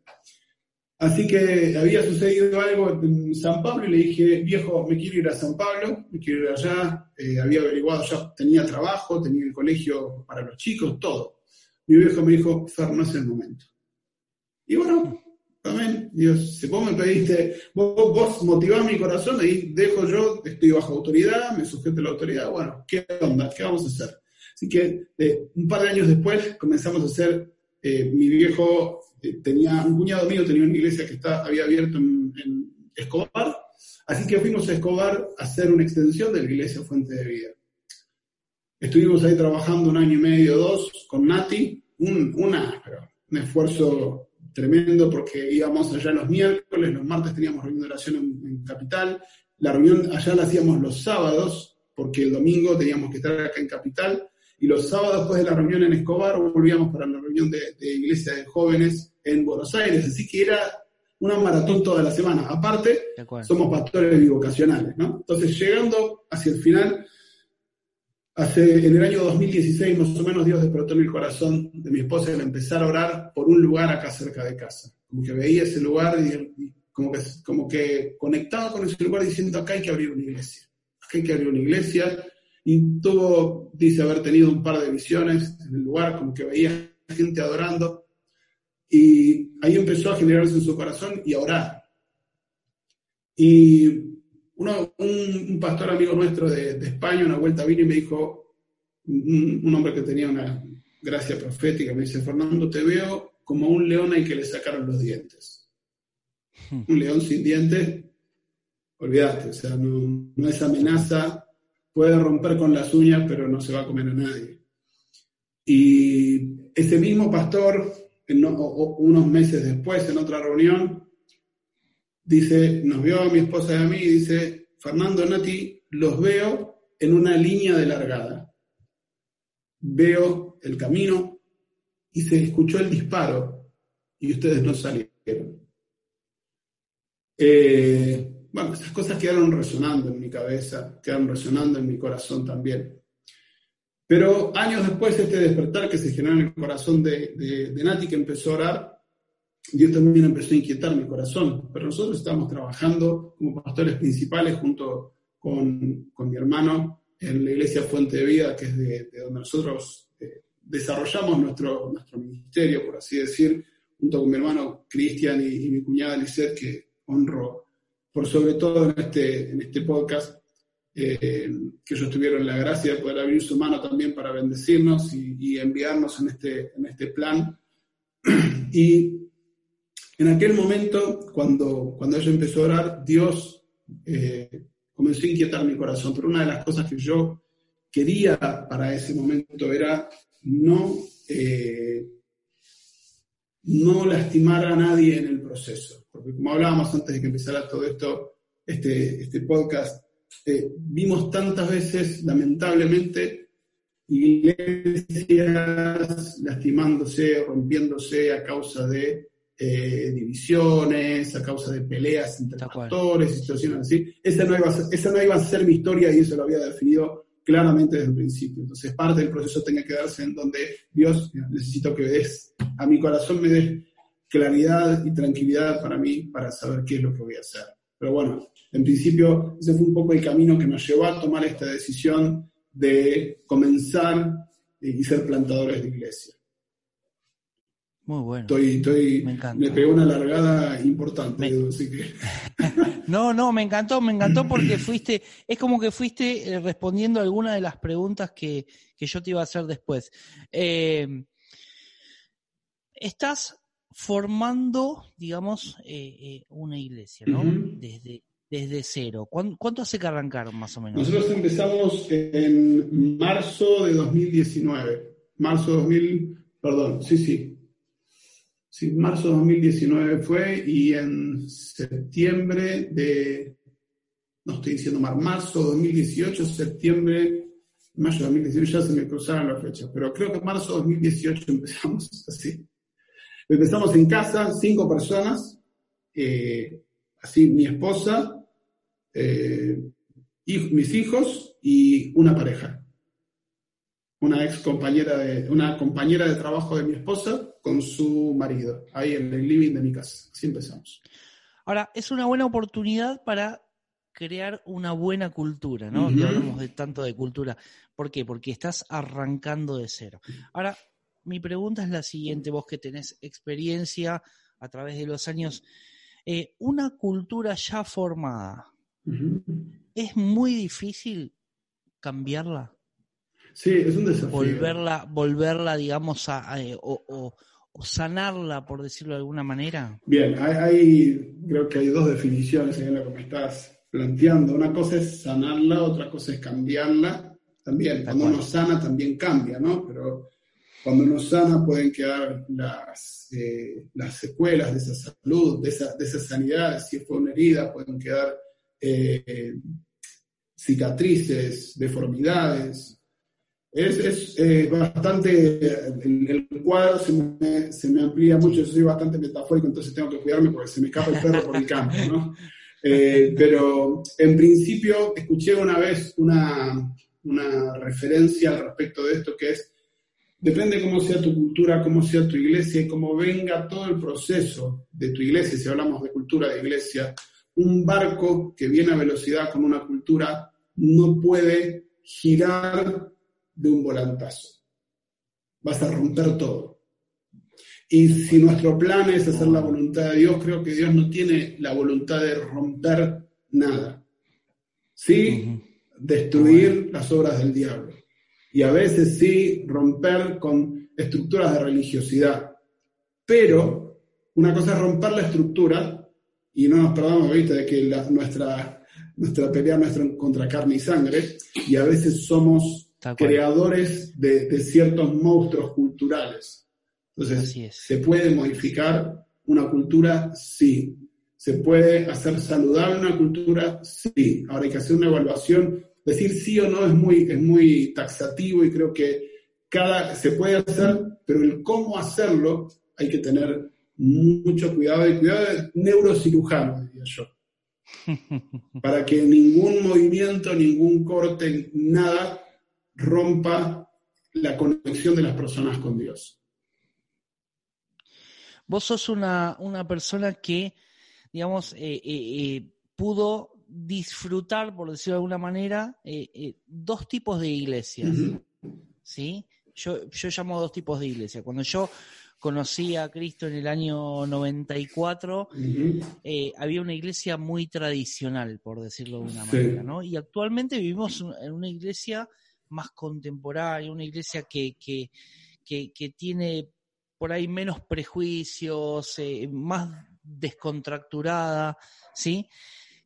[SPEAKER 2] Así que había sucedido algo en San Pablo y le dije, viejo, me quiero ir a San Pablo, me quiero ir allá, eh, había averiguado, ya tenía trabajo, tenía el colegio para los chicos, todo. Mi viejo me dijo, Fer, no es el momento. Y bueno, Amén. Dios, si vos me pediste, vos, vos motivás mi corazón, ahí dejo yo, estoy bajo autoridad, me sujeto a la autoridad, bueno, ¿qué onda? ¿Qué vamos a hacer? Así que eh, un par de años después comenzamos a hacer, eh, mi viejo eh, tenía, un cuñado mío tenía una iglesia que está, había abierto en, Escobar, así que fuimos a Escobar a hacer una extensión de la iglesia Fuente de Vida. Estuvimos ahí trabajando un año y medio, dos, con Nati, un, una, un esfuerzo tremendo porque íbamos allá los miércoles, los martes teníamos reunión de oración en, Capital, la reunión allá la hacíamos los sábados, porque el domingo teníamos que estar acá en Capital, y los sábados después de la reunión en Escobar volvíamos para la reunión de, iglesia de jóvenes en Buenos Aires, así que era una maratón toda la semana. Aparte, somos pastores bivocacionales, ¿no? Entonces, llegando hacia el final, Hace, en el año 2016, más o menos, Dios despertó en el corazón de mi esposa el empezar a orar por un lugar acá cerca de casa. Como que veía ese lugar y, como que, como que conectado con ese lugar diciendo, acá hay que abrir una iglesia, acá hay que abrir una iglesia. Y tuvo, dice haber tenido un par de visiones en el lugar, como que veía gente adorando. Y ahí empezó a generarse en su corazón y a orar. Y uno, un, pastor amigo nuestro de, España, una vuelta vino y me dijo, un, hombre que tenía una gracia profética, me dice, Fernando, te veo como un león al que le sacaron los dientes. Hmm. Un león sin dientes, olvídate, o sea, no, no es amenaza, puede romper con las uñas, pero no se va a comer a nadie. Y ese mismo pastor, unos meses después, en otra reunión, dice, nos vio a mi esposa y a mí y dice, Fernando Nati, los veo en una línea de largada. Veo el camino y se escuchó el disparo y ustedes no salieron. Eh, bueno, esas cosas quedaron resonando en mi cabeza, quedaron resonando en mi corazón también. Pero años después, este despertar que se generó en el corazón de, de, Nati, que empezó a orar, Dios también empezó a inquietar mi corazón. Pero nosotros estamos trabajando como pastores principales junto con, con mi hermano en la iglesia Fuente de Vida, que es de, donde nosotros eh, desarrollamos nuestro, nuestro ministerio, por así decir, junto con mi hermano Cristian y, mi cuñada Lisette, que honro por sobre todo en este, en este podcast eh, que ellos tuvieron la gracia de poder abrir su mano también para bendecirnos y, enviarnos en este, en este plan. Y en aquel momento, cuando, cuando ella empezó a orar, Dios eh, comenzó a inquietar mi corazón. Pero una de las cosas que yo quería para ese momento era no, eh, no lastimar a nadie en el proceso. Porque como hablábamos antes de que empezara todo esto, este, este podcast, eh, vimos tantas veces, lamentablemente, iglesias lastimándose, rompiéndose a causa de eh, divisiones, a causa de peleas entre pastores, situaciones así. Esa no, iba a ser, esa no iba a ser mi historia y eso lo había definido claramente desde el principio. Entonces, parte del proceso tenía que darse en donde Dios, necesito que des, a mi corazón me des claridad y tranquilidad para mí, para saber qué es lo que voy a hacer. Pero bueno, en principio, ese fue un poco el camino que nos llevó a tomar esta decisión de comenzar y ser plantadores de iglesia.
[SPEAKER 1] Muy bueno.
[SPEAKER 2] Estoy, estoy, me, encanta. me pegó una largada importante, así que...
[SPEAKER 1] no, no, me encantó, me encantó porque fuiste, es como que fuiste eh, respondiendo a alguna de las preguntas que, yo te iba a hacer después. Eh, estás formando, digamos, eh, una iglesia, ¿no? Desde desde cero? ¿Cuánto hace que arrancaron más o menos?
[SPEAKER 2] Nosotros empezamos en marzo de 2019. Marzo 2000, perdón, sí, sí. Sí, marzo de 2019 fue y en septiembre de, no estoy diciendo más, marzo 2018, septiembre, mayo de 2018, ya se me cruzaron las fechas, pero creo que marzo de 2018 empezamos así. Empezamos en casa, cinco personas, eh, así mi esposa, eh, mis hijos y una pareja. Una ex compañera de, una compañera de trabajo de mi esposa con su marido, ahí en el living de mi casa. Así empezamos.
[SPEAKER 1] Ahora, es una buena oportunidad para crear una buena cultura, ¿no? hablamos de tanto de cultura. ¿Por qué? Porque estás arrancando de cero. Ahora, mi pregunta es la siguiente, vos que tenés experiencia a través de los años, eh, una cultura ya formada, es muy difícil cambiarla.
[SPEAKER 2] Sí, es un desafío.
[SPEAKER 1] Volverla, volverla digamos, a, eh, o, sanarla, por decirlo de alguna manera.
[SPEAKER 2] Bien, hay, creo que hay dos definiciones en la que me estás planteando. Una cosa es sanarla, otra cosa es cambiarla. También, cuando uno sana, también cambia, ¿no? Pero cuando uno sana pueden quedar las, eh, las secuelas de esa salud, de esa, de esa sanidad. Si fue una herida, pueden quedar eh, cicatrices, deformidades. Es, es bastante, el, el cuadro se me, se me, amplía mucho, yo soy bastante metafórico, entonces tengo que cuidarme porque se me escapa el perro por el campo, ¿no? Eh, pero en principio escuché una vez una, una referencia al respecto de esto que es depende cómo sea tu cultura, cómo sea tu iglesia y cómo venga todo el proceso de tu iglesia, si hablamos de cultura de iglesia, un barco que viene a velocidad con una cultura no puede girar de un volantazo. Vas a romper todo. Y si nuestro plan es hacer la voluntad de Dios, creo que Dios no tiene la voluntad de romper nada. Sí, destruir las obras del diablo. Y a veces sí, romper con estructuras de religiosidad. Pero una cosa es romper la estructura, y no nos perdamos ¿viste? de que nuestra, nuestra pelea nuestra contra carne y sangre, y a veces somos creadores de, de ciertos monstruos culturales. Entonces, ¿se puede modificar una cultura? Sí. ¿Se puede hacer saludable una cultura? Sí. Ahora hay que hacer una evaluación. Decir sí o no es muy, es muy taxativo y creo que cada, se puede hacer, pero el cómo hacerlo hay que tener mucho cuidado y cuidado de neurocirujano, diría yo. Para que ningún movimiento, ningún corte, nada rompa la conexión de las personas con Dios.
[SPEAKER 1] Vos sos una, persona que, digamos, eh, eh, eh, pudo disfrutar, por decirlo de alguna manera, dos tipos de iglesias. ¿sí? Yo, yo llamo dos tipos de iglesias. Cuando yo conocí a Cristo en el año 94, había una iglesia muy tradicional, por decirlo de una manera, ¿no? Y actualmente vivimos en una iglesia más contemporánea, una iglesia que, que, que tiene por ahí menos prejuicios, eh, más descontracturada, ¿sí?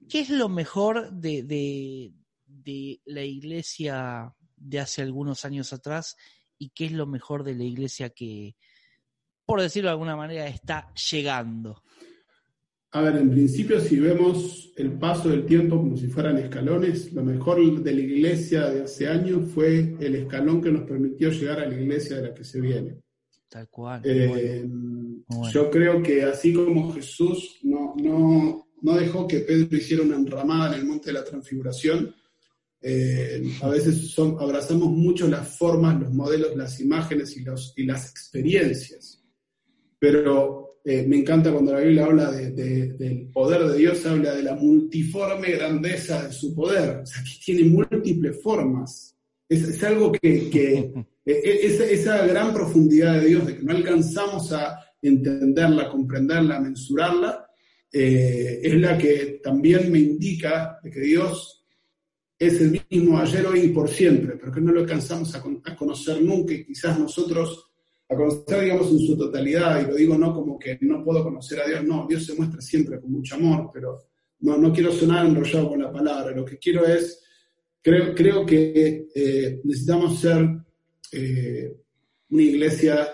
[SPEAKER 1] ¿Qué es lo mejor de, de, la iglesia de hace algunos años atrás y qué es lo mejor de la iglesia que, por decirlo de alguna manera, está llegando?
[SPEAKER 2] A ver, en principio, si vemos el paso del tiempo como si fueran escalones, lo mejor de la iglesia de hace años fue el escalón que nos permitió llegar a la iglesia de la que se viene.
[SPEAKER 1] Tal cual.
[SPEAKER 2] Eh, yo creo que así como Jesús no, no, no, dejó que Pedro hiciera una enramada en el monte de la transfiguración, eh, a veces son, abrazamos mucho las formas, los modelos, las imágenes y, los, y las experiencias. Pero eh, me encanta cuando la Biblia habla del poder de Dios, habla de la multiforme grandeza de su poder. O sea, que tiene múltiples formas. Es, algo que E, e, esa, esa, gran profundidad de Dios, de que no alcanzamos a entenderla, comprenderla, mensurarla, eh, es la que también me indica de que Dios es el mismo ayer, hoy y por siempre, pero que no lo alcanzamos a, conocer nunca y quizás nosotros a conocer, digamos, en su totalidad, y lo digo no como que no puedo conocer a Dios, no, Dios se muestra siempre con mucho amor, pero no, no quiero sonar enrollado con la palabra, lo que quiero es, creo, creo que eh, necesitamos ser eh, una iglesia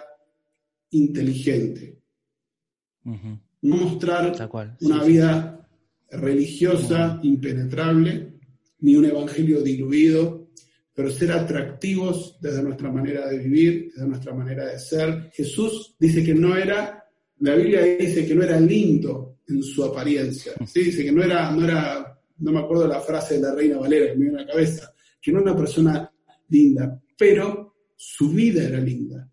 [SPEAKER 2] inteligente. No mostrar una vida religiosa impenetrable, ni un evangelio diluido, pero ser atractivos desde nuestra manera de vivir, desde nuestra manera de ser. Jesús dice que no era, la Biblia dice que no era lindo en su apariencia, ¿sí? dice que no era, no era, no me acuerdo la frase de la reina Valera que me dio en la cabeza, que no era una persona linda, pero su vida era linda.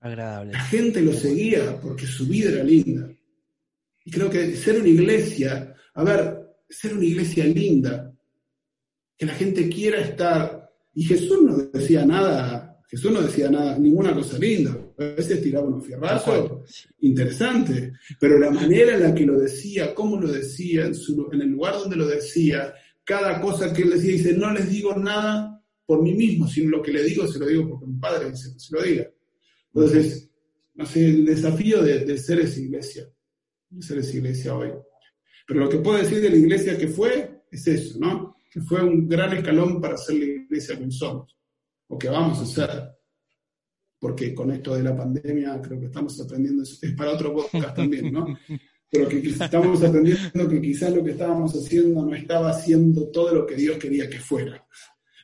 [SPEAKER 1] Agradable.
[SPEAKER 2] La gente lo seguía porque su vida era linda. Y creo que ser una iglesia, a ver, ser una iglesia linda, que la gente quiera estar. Y Jesús no decía nada, Jesús no decía nada, ninguna cosa linda. A veces tiraba unos fierrazos interesantes, pero la manera en la que lo decía, cómo lo decía, en, en el lugar donde lo decía, cada cosa que él decía, dice, no les digo nada por mí mismo, sino lo que le digo se lo digo porque mi padre dice que se lo diga. Entonces, no sé, el desafío de, ser esa iglesia, de ser esa iglesia hoy. Pero lo que puedo decir de la iglesia que fue es eso, ¿no? Que fue un gran escalón para ser la iglesia que somos, o que vamos a ser. Porque con esto de la pandemia creo que estamos aprendiendo, es para otro podcast también, ¿no? Pero que estamos aprendiendo que quizás lo que estábamos haciendo no estaba haciendo todo lo que Dios quería que fuera.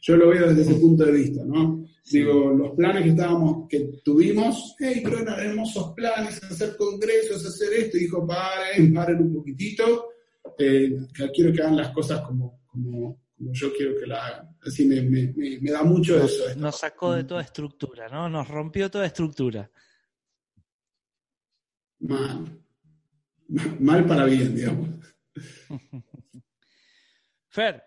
[SPEAKER 2] Yo lo veo desde ese punto de vista, ¿no? Digo, los planes que estábamos, que tuvimos, hey, pero eran hermosos planes, hacer congresos, hacer esto, y dijo, paren, paren un poquitito, eh, quiero que hagan las cosas como, como, como yo quiero que la hagan. Así me, me, me, da mucho
[SPEAKER 1] nos,
[SPEAKER 2] eso.
[SPEAKER 1] Nos sacó de toda estructura, ¿no? Nos rompió toda estructura.
[SPEAKER 2] Mal. Mal para bien, digamos.
[SPEAKER 1] Fer,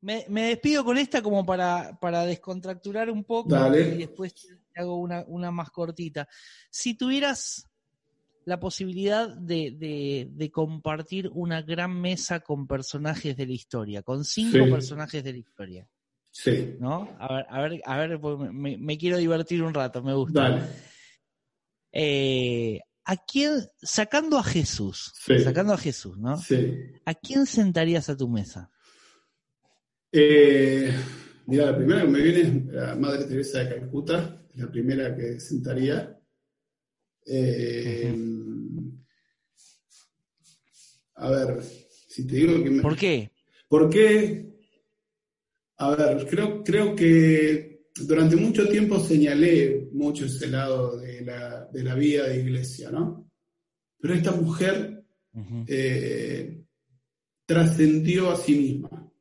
[SPEAKER 1] me, me, despido con esta como para, para descontracturar un poco
[SPEAKER 2] Dale.
[SPEAKER 1] y después te hago una, una, más cortita. Si tuvieras la posibilidad de, de, de, compartir una gran mesa con personajes de la historia, con cinco
[SPEAKER 2] Sí.
[SPEAKER 1] personajes de la historia,
[SPEAKER 2] Sí,
[SPEAKER 1] ¿no? A ver, a ver, a ver, porque me, me quiero divertir un rato, me gusta.
[SPEAKER 2] dale.
[SPEAKER 1] Eh, ¿A quién, sacando a Jesús,
[SPEAKER 2] Sí.
[SPEAKER 1] sacando a Jesús, ¿no?
[SPEAKER 2] Sí.
[SPEAKER 1] ¿A quién sentarías a tu mesa?
[SPEAKER 2] Eh, mira, la primera que me viene es la Madre Teresa de Calcuta, la primera que sentaría. Eh, A ver, si te digo que me...
[SPEAKER 1] ¿Por qué?
[SPEAKER 2] ¿Por qué? A ver, creo, creo que durante mucho tiempo señalé mucho ese lado de la, de la vida de iglesia, ¿no? Pero esta mujer eh, trascendió a sí misma.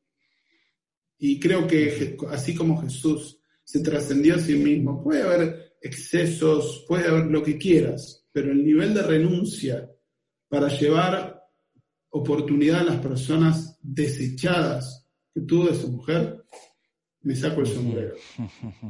[SPEAKER 2] Y creo que así como Jesús se trascendió a sí mismo, puede haber excesos, puede haber lo que quieras, pero el nivel de renuncia para llevar oportunidad a las personas desechadas que tuvo esa mujer, me saco el sombrero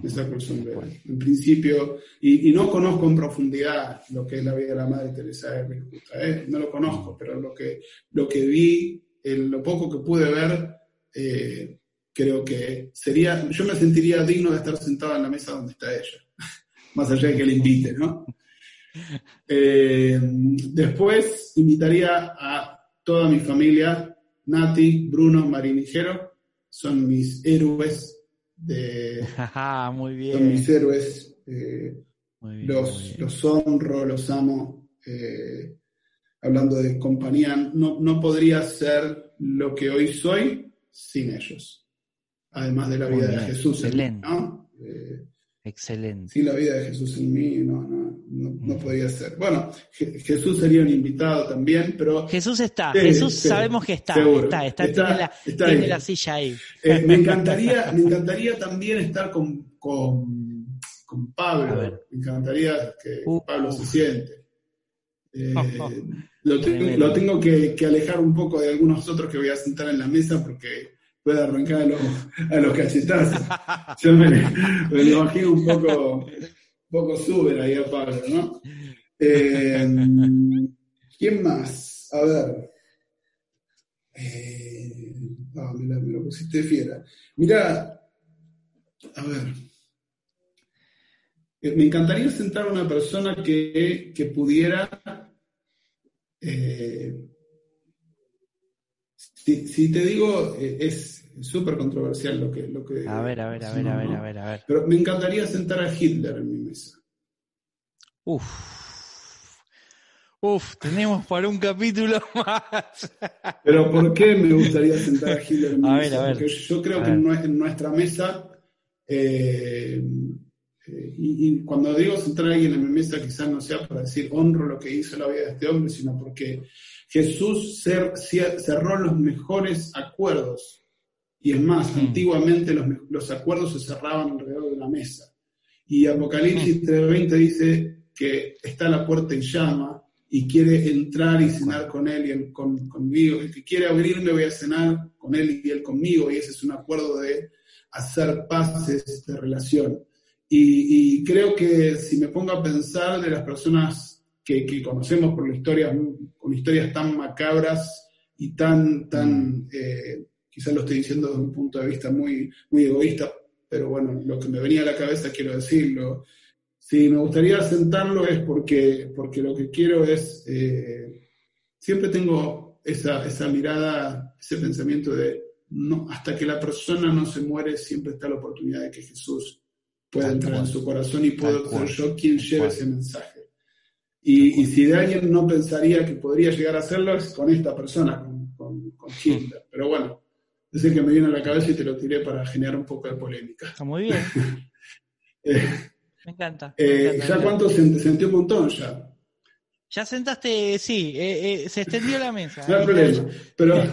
[SPEAKER 2] me saco el sombrero. En principio, y, y no conozco en profundidad lo que es la vida de la Madre Teresa de ¿eh? no lo conozco, pero lo que, lo que vi, en lo poco que pude ver, eh, creo que sería, yo me sentiría digno de estar sentado en la mesa donde está ella, más allá de que le invite, ¿no? Eh, después invitaría a toda mi familia, Nati, Bruno, Marinijero, son mis héroes de,
[SPEAKER 1] Ajá, muy bien.
[SPEAKER 2] son mis héroes, eh,
[SPEAKER 1] bien,
[SPEAKER 2] los, los honro, los amo. eh, hablando de compañía, no, no podría ser lo que hoy soy sin ellos. Además de la
[SPEAKER 1] Muy
[SPEAKER 2] vida de Jesús
[SPEAKER 1] excelente.
[SPEAKER 2] ¿no? Eh,
[SPEAKER 1] Excelente.
[SPEAKER 2] sin la vida de Jesús en mí, no, no, no, no
[SPEAKER 1] Ujú.
[SPEAKER 2] podía ser. Bueno, Je- Jesús sería un invitado también, pero
[SPEAKER 1] Jesús está,
[SPEAKER 2] Sí,
[SPEAKER 1] Jesús
[SPEAKER 2] sí,
[SPEAKER 1] sabemos que está,
[SPEAKER 2] seguro.
[SPEAKER 1] está, está,
[SPEAKER 2] Está-
[SPEAKER 1] tiene, la,
[SPEAKER 2] está
[SPEAKER 1] tiene
[SPEAKER 2] ahí.
[SPEAKER 1] la silla ahí.
[SPEAKER 2] Eh, me, encantaría, me encantaría también estar con, con, con Pablo. Me encantaría que
[SPEAKER 1] Uh.
[SPEAKER 2] Pablo se siente. Eh, lo, tengo, lo tengo que, que alejar un poco de algunos otros que voy a sentar en la mesa porque puede arrancar a los, a los cachetazos. Yo me, me lo imagino un poco, un poco súper ahí a Pablo, ¿no? Eh, ¿Quién más? A ver. Eh, ah, mira, me lo pusiste fiera. Mira, a ver. Eh, Me encantaría sentar a una persona que, que pudiera. eh, si, si te digo, eh, es súper controversial lo que, lo que.
[SPEAKER 1] A ver, a ver, a ver, a ver, a ver, a ver.
[SPEAKER 2] Pero me encantaría sentar a Hitler en mi mesa.
[SPEAKER 1] Uf. Uf, tenemos para un capítulo más.
[SPEAKER 2] Pero ¿por qué me gustaría sentar a Hitler en mi
[SPEAKER 1] A ver,
[SPEAKER 2] mesa?
[SPEAKER 1] a ver.
[SPEAKER 2] Porque yo creo
[SPEAKER 1] A
[SPEAKER 2] que
[SPEAKER 1] ver.
[SPEAKER 2] en, nue- en nuestra mesa, eh, eh, y, y cuando digo sentar a alguien en mi mesa, quizás no sea para decir honro lo que hizo la vida de este hombre, sino porque Jesús cer- cer- cerró los mejores acuerdos. Y es más,
[SPEAKER 1] Mm.
[SPEAKER 2] antiguamente los, acuerdos se cerraban alrededor de una mesa. Y Apocalipsis 3.20 dice que está la puerta en llama y quiere entrar y cenar con él y él con- conmigo. El que quiere abrirme voy a cenar con él y él conmigo. Y ese es un acuerdo de hacer paces de relación. Y, y creo que si me pongo a pensar de las personas que, que conocemos por la historia, con historias tan macabras y tan, tan eh, quizás lo estoy diciendo desde un punto de vista muy, muy egoísta, pero bueno, lo que me venía a la cabeza quiero decirlo. Si me gustaría sentarlo es porque, porque lo que quiero es, eh, siempre tengo esa, esa mirada, ese pensamiento de, no, hasta que la persona no se muere, siempre está la oportunidad de que Jesús pueda entrar en su corazón y puedo
[SPEAKER 1] Tal
[SPEAKER 2] ser yo quien lleve ese mensaje. Y, y si de alguien no pensaría que podría llegar a hacerlo, es con esta persona, con, con, con Hitler. Pero bueno, es el que me viene a la cabeza y te lo tiré para generar un poco de polémica.
[SPEAKER 1] Está muy bien,
[SPEAKER 2] Eh,
[SPEAKER 1] me encanta. me
[SPEAKER 2] eh,
[SPEAKER 1] encanta,
[SPEAKER 2] ¿Ya cuánto se sentí un montón ya?
[SPEAKER 1] Ya sentaste, sí, eh, eh, se extendió la mesa.
[SPEAKER 2] No hay problema, pero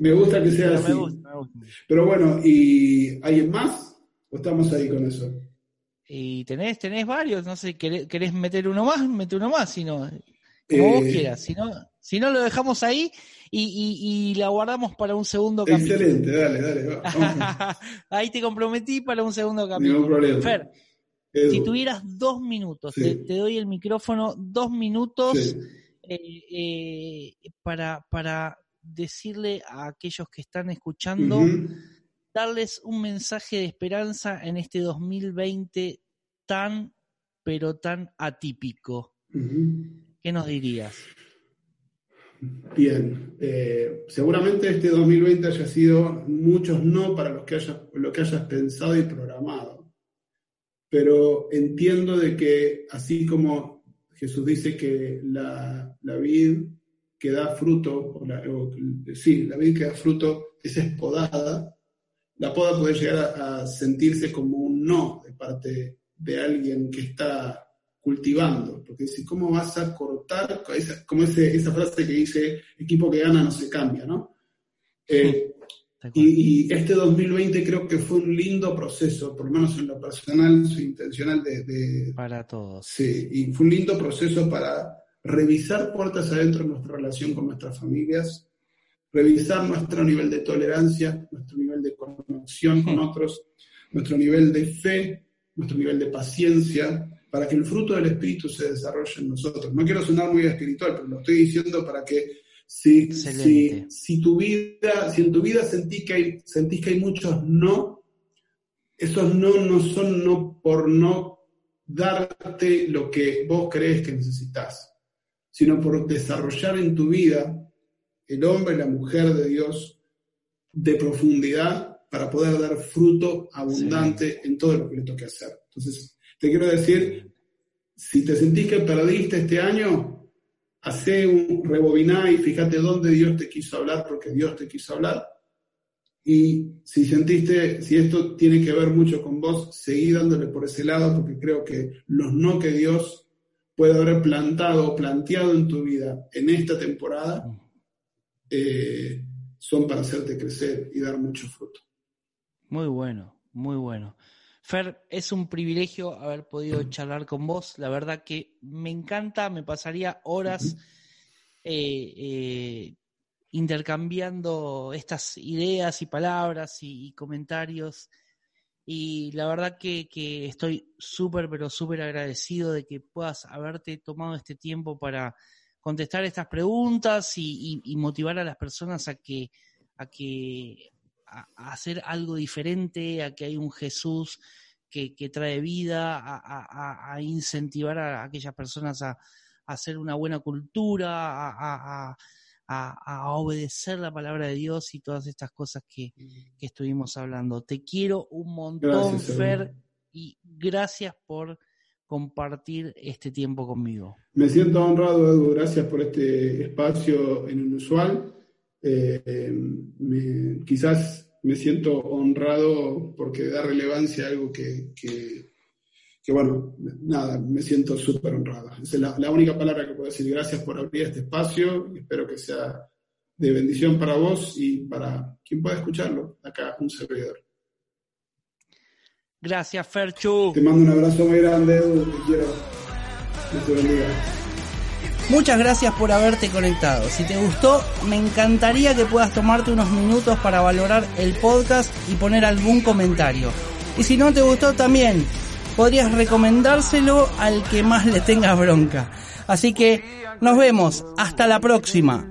[SPEAKER 2] me gusta que sea
[SPEAKER 1] Pero
[SPEAKER 2] así.
[SPEAKER 1] me gusta, me gusta.
[SPEAKER 2] Pero bueno, ¿y alguien más? ¿O estamos ahí con eso?
[SPEAKER 1] Y tenés, tenés varios, no sé, ¿querés, querés meter uno más? Mete uno más, si no, como vos
[SPEAKER 2] Eh,
[SPEAKER 1] quieras. Si no, si no, lo dejamos ahí y, y, y la guardamos para un segundo capítulo.
[SPEAKER 2] Excelente, dale, dale. va-
[SPEAKER 1] ahí te comprometí para un segundo
[SPEAKER 2] Ningún
[SPEAKER 1] capítulo.
[SPEAKER 2] problema.
[SPEAKER 1] Fer,
[SPEAKER 2] Edu,
[SPEAKER 1] si tuvieras dos minutos,
[SPEAKER 2] Sí.
[SPEAKER 1] te, te doy el micrófono, dos minutos
[SPEAKER 2] sí.
[SPEAKER 1] eh, eh, para, para decirle a aquellos que están escuchando. Darles un mensaje de esperanza en este 2020 tan, pero tan atípico. ¿Qué nos dirías?
[SPEAKER 2] Bien, eh, seguramente este 2020 haya sido muchos no para los que hayas, lo que hayas pensado y programado. Pero entiendo de que así como Jesús dice que la, la vid que da fruto, o la- o- sí, la vid que da fruto es espodada, la poda puede llegar a, a sentirse como un no de parte de alguien que está cultivando, porque dice, ¿cómo vas a cortar? Esa, como ese, esa frase que dice, equipo que gana no se cambia, ¿no? Eh, y, y este 2020 creo que fue un lindo proceso, por lo menos en lo personal, soy intencional de, de-
[SPEAKER 1] Para todos.
[SPEAKER 2] Sí, y fue un lindo proceso para revisar puertas adentro de nuestra relación con nuestras familias, revisar nuestro nivel de tolerancia, nuestro nivel de conexión con otros, nuestro nivel de fe, nuestro nivel de paciencia, para que el fruto del Espíritu se desarrolle en nosotros. No quiero sonar muy espiritual, pero lo estoy diciendo para que si, si, si tu vida, si en tu vida sentís que hay, sentís que hay muchos no, esos no no son no por no darte lo que vos crees que necesitas, sino por desarrollar en tu vida el hombre y la mujer de Dios de profundidad para poder dar fruto abundante en todo lo que le toque hacer. Entonces, te quiero decir, si te sentís que perdiste este año, hace un rebobiná y fíjate dónde Dios te quiso hablar, porque Dios te quiso hablar. Y si sentiste, si esto tiene que ver mucho con vos, seguí dándole por ese lado, porque creo que los no que Dios puede haber plantado o planteado en tu vida en esta temporada eh, son para hacerte crecer y dar mucho fruto.
[SPEAKER 1] Muy bueno, muy bueno. Fer, es un privilegio haber podido charlar con vos. La verdad que me encanta, me pasaría horas eh, eh, intercambiando estas ideas y palabras y, y comentarios. Y la verdad que, que estoy súper, pero súper agradecido de que puedas haberte tomado este tiempo para contestar estas preguntas y, y- y motivar a las personas a que, a que a, a hacer algo diferente, a que hay un Jesús que, que trae vida, a, a- incentivar a aquellas personas a, hacer una buena cultura, a, a- obedecer la palabra de Dios y todas estas cosas que, que estuvimos hablando. Te quiero un montón,
[SPEAKER 2] Gracias,
[SPEAKER 1] Fer, y gracias por compartir este tiempo conmigo.
[SPEAKER 2] Me siento honrado, Edu, gracias por este espacio en inusual. Eh, me- quizás me siento honrado porque da relevancia a algo que, que- que, bueno, nada, me siento súper honrado. Esa es la, la única palabra que puedo decir. Gracias por abrir este espacio y espero que sea de bendición para vos y para quien pueda escucarlo. Acá, un servidor.
[SPEAKER 1] Gracias, Ferchu.
[SPEAKER 2] Te mando un abrazo muy grande, Edu. Te quiero. Dios te bendiga.
[SPEAKER 1] Muchas gracias por haberte conectado. Si te gustó, me encantaría que puedas tomarte unos minutos para valorar el podcast y poner algún comentario. Y si no te gustó también, podrías recomendárselo al que más le tenga bronca. Así que nos vemos. Hasta la próxima.